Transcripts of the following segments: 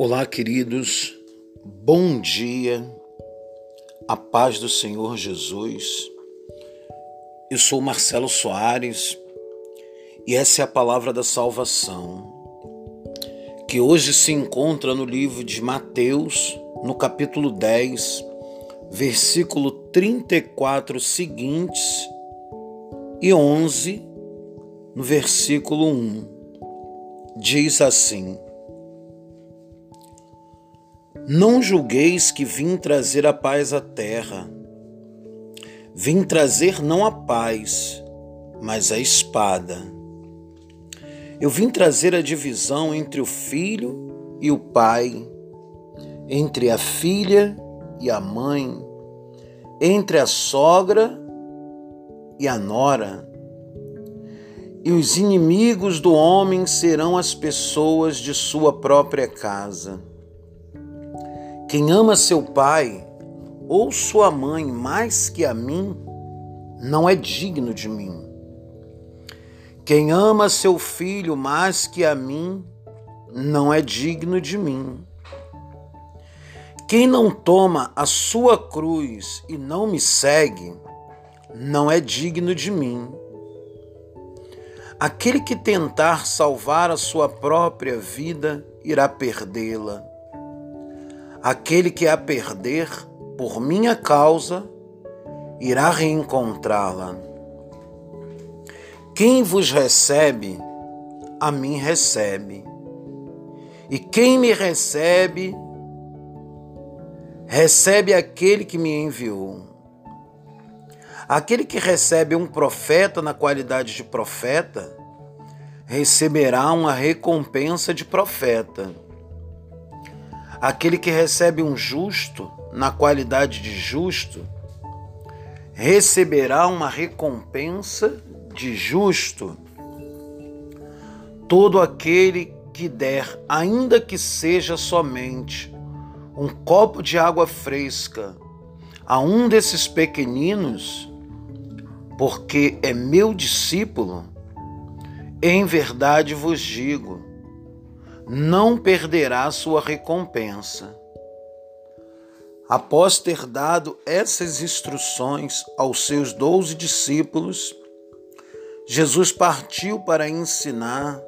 Olá, queridos, bom dia, a paz do Senhor Jesus. Eu sou Marcelo Soares e essa é a palavra da salvação, que hoje se encontra no livro de Mateus, no capítulo 10, versículo 34 seguintes e 11, no versículo 1. Diz assim: não julgueis que vim trazer a paz à terra. Vim trazer não a paz, mas a espada. Eu vim trazer a divisão entre o filho e o pai, entre a filha e a mãe, entre a sogra e a nora. E os inimigos do homem serão as pessoas de sua própria casa. Quem ama seu pai ou sua mãe mais que a mim, não é digno de mim. Quem ama seu filho mais que a mim, não é digno de mim. Quem não toma a sua cruz e não me segue, não é digno de mim. Aquele que tentar salvar a sua própria vida irá perdê-la. Aquele que a perder por minha causa irá reencontrá-la. Quem vos recebe, a mim recebe. E quem me recebe, recebe aquele que me enviou. Aquele que recebe um profeta na qualidade de profeta, receberá uma recompensa de profeta. Aquele que recebe um justo, na qualidade de justo, receberá uma recompensa de justo. Todo aquele que der, ainda que seja somente um copo de água fresca a um desses pequeninos, porque é meu discípulo, em verdade vos digo, não perderá sua recompensa. Após ter dado essas instruções aos seus doze discípulos, Jesus partiu para ensinar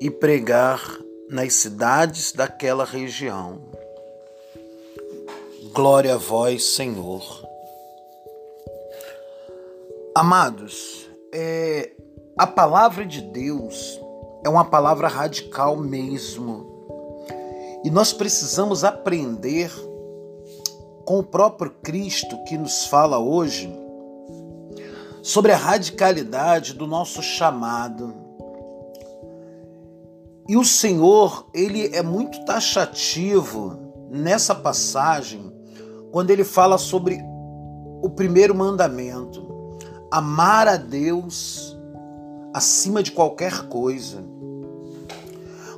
e pregar nas cidades daquela região. Glória a vós, Senhor. Amados, é, a palavra de Deus é uma palavra radical mesmo. E nós precisamos aprender com o próprio Cristo que nos fala hoje sobre a radicalidade do nosso chamado. E o Senhor, ele é muito taxativo nessa passagem quando ele fala sobre o primeiro mandamento: amar a Deus acima de qualquer coisa.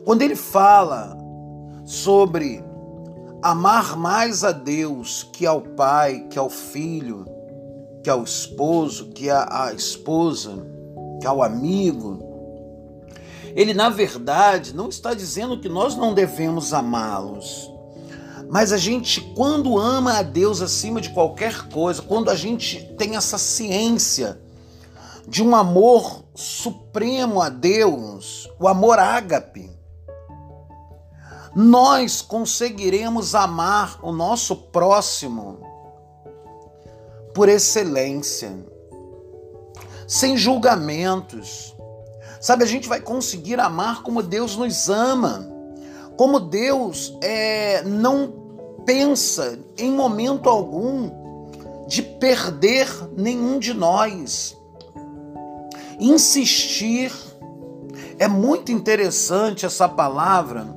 Quando ele fala sobre amar mais a Deus que ao pai, que ao filho, que ao esposo, que à esposa, que ao amigo, ele na verdade não está dizendo que nós não devemos amá-los. Mas a gente, quando ama a Deus acima de qualquer coisa, quando a gente tem essa ciência de um amor supremo a Deus, o amor ágape, nós conseguiremos amar o nosso próximo por excelência, sem julgamentos. Sabe, a gente vai conseguir amar como Deus nos ama, como Deus é, não pensa em momento algum de perder nenhum de nós insistir. É muito interessante essa palavra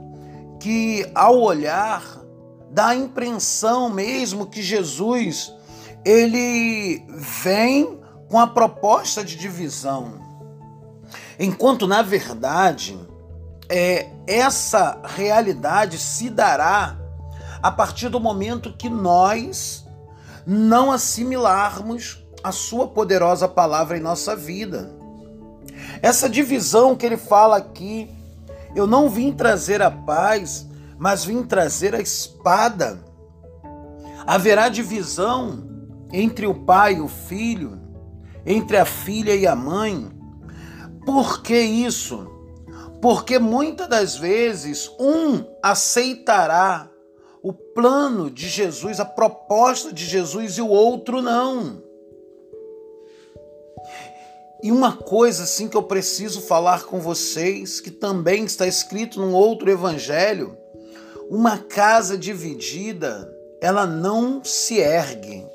que ao olhar dá a impressão mesmo que Jesus ele vem com a proposta de divisão. Enquanto na verdade é essa realidade se dará a partir do momento que nós não assimilarmos a sua poderosa palavra em nossa vida. Essa divisão que ele fala aqui, eu não vim trazer a paz, mas vim trazer a espada. Haverá divisão entre o pai e o filho, entre a filha e a mãe. Por que isso? Porque muitas das vezes um aceitará o plano de Jesus, a proposta de Jesus e o outro não. E uma coisa assim que eu preciso falar com vocês, que também está escrito num outro evangelho, uma casa dividida, ela não se ergue.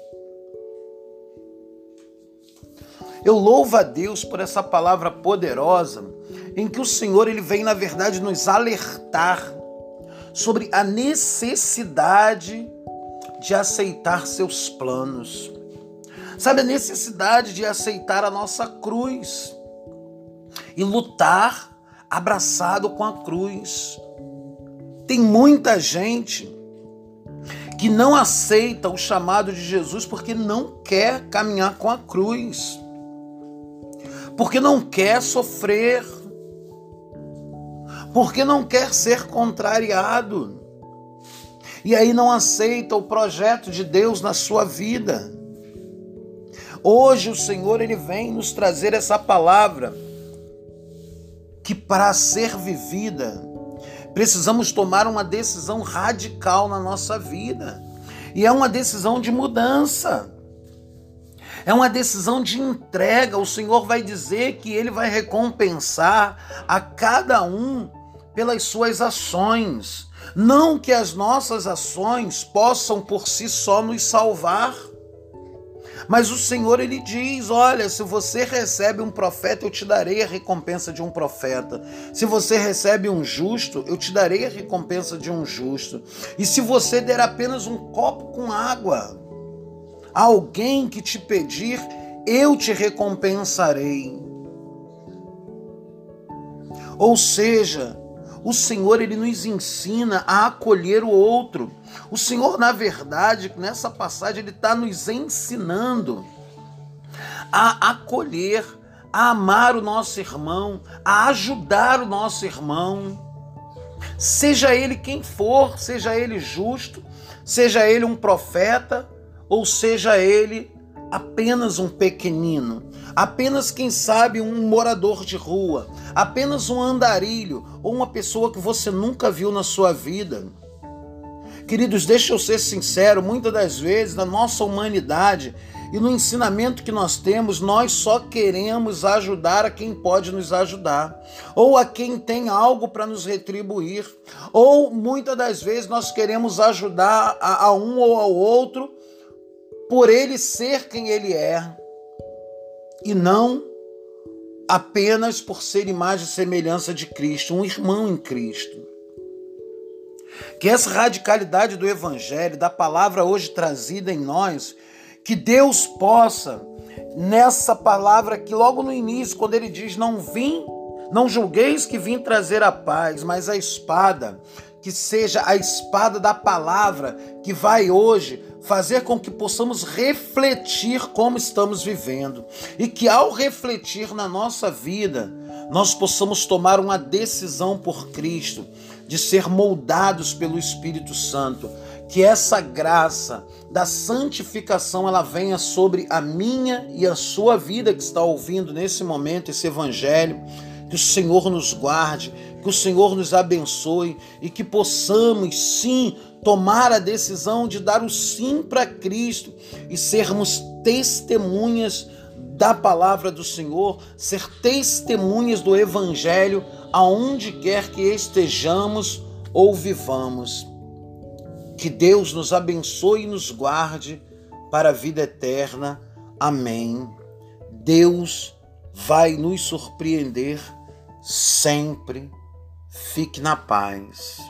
Eu louvo a Deus por essa palavra poderosa, em que o Senhor ele vem na verdade nos alertar sobre a necessidade de aceitar seus planos. Sabe, a necessidade de aceitar a nossa cruz e lutar abraçado com a cruz. Tem muita gente que não aceita o chamado de Jesus porque não quer caminhar com a cruz, porque não quer sofrer, porque não quer ser contrariado. E aí não aceita o projeto de Deus na sua vida. Hoje o Senhor ele vem nos trazer essa palavra que para ser vivida precisamos tomar uma decisão radical na nossa vida. E é uma decisão de mudança. É uma decisão de entrega. O Senhor vai dizer que ele vai recompensar a cada um pelas suas ações. Não que as nossas ações possam por si só nos salvar. Mas o Senhor ele diz: "Olha, se você recebe um profeta, eu te darei a recompensa de um profeta. Se você recebe um justo, eu te darei a recompensa de um justo. E se você der apenas um copo com água a alguém que te pedir, eu te recompensarei." Ou seja, o Senhor ele nos ensina a acolher o outro. O Senhor, na verdade, nessa passagem ele está nos ensinando a acolher, a amar o nosso irmão, a ajudar o nosso irmão. Seja ele quem for, seja ele justo, seja ele um profeta, ou seja ele apenas um pequenino, apenas quem sabe um morador de rua, apenas um andarilho ou uma pessoa que você nunca viu na sua vida. Queridos, deixa eu ser sincero, muitas das vezes na nossa humanidade e no ensinamento que nós temos, nós só queremos ajudar a quem pode nos ajudar, ou a quem tem algo para nos retribuir, ou muitas das vezes nós queremos ajudar a, a um ou ao outro por ele ser quem ele é e não apenas por ser imagem e semelhança de Cristo, um irmão em Cristo. Que essa radicalidade do Evangelho, da palavra hoje trazida em nós, que Deus possa, nessa palavra que logo no início, quando ele diz: Não vim, não julgueis que vim trazer a paz, mas a espada, que seja a espada da palavra que vai hoje fazer com que possamos refletir como estamos vivendo. E que ao refletir na nossa vida, nós possamos tomar uma decisão por Cristo de ser moldados pelo Espírito Santo, que essa graça da santificação ela venha sobre a minha e a sua vida que está ouvindo nesse momento esse evangelho, que o Senhor nos guarde, que o Senhor nos abençoe e que possamos sim tomar a decisão de dar o sim para Cristo e sermos testemunhas da palavra do Senhor, ser testemunhas do Evangelho aonde quer que estejamos ou vivamos. Que Deus nos abençoe e nos guarde para a vida eterna. Amém. Deus vai nos surpreender sempre. Fique na paz.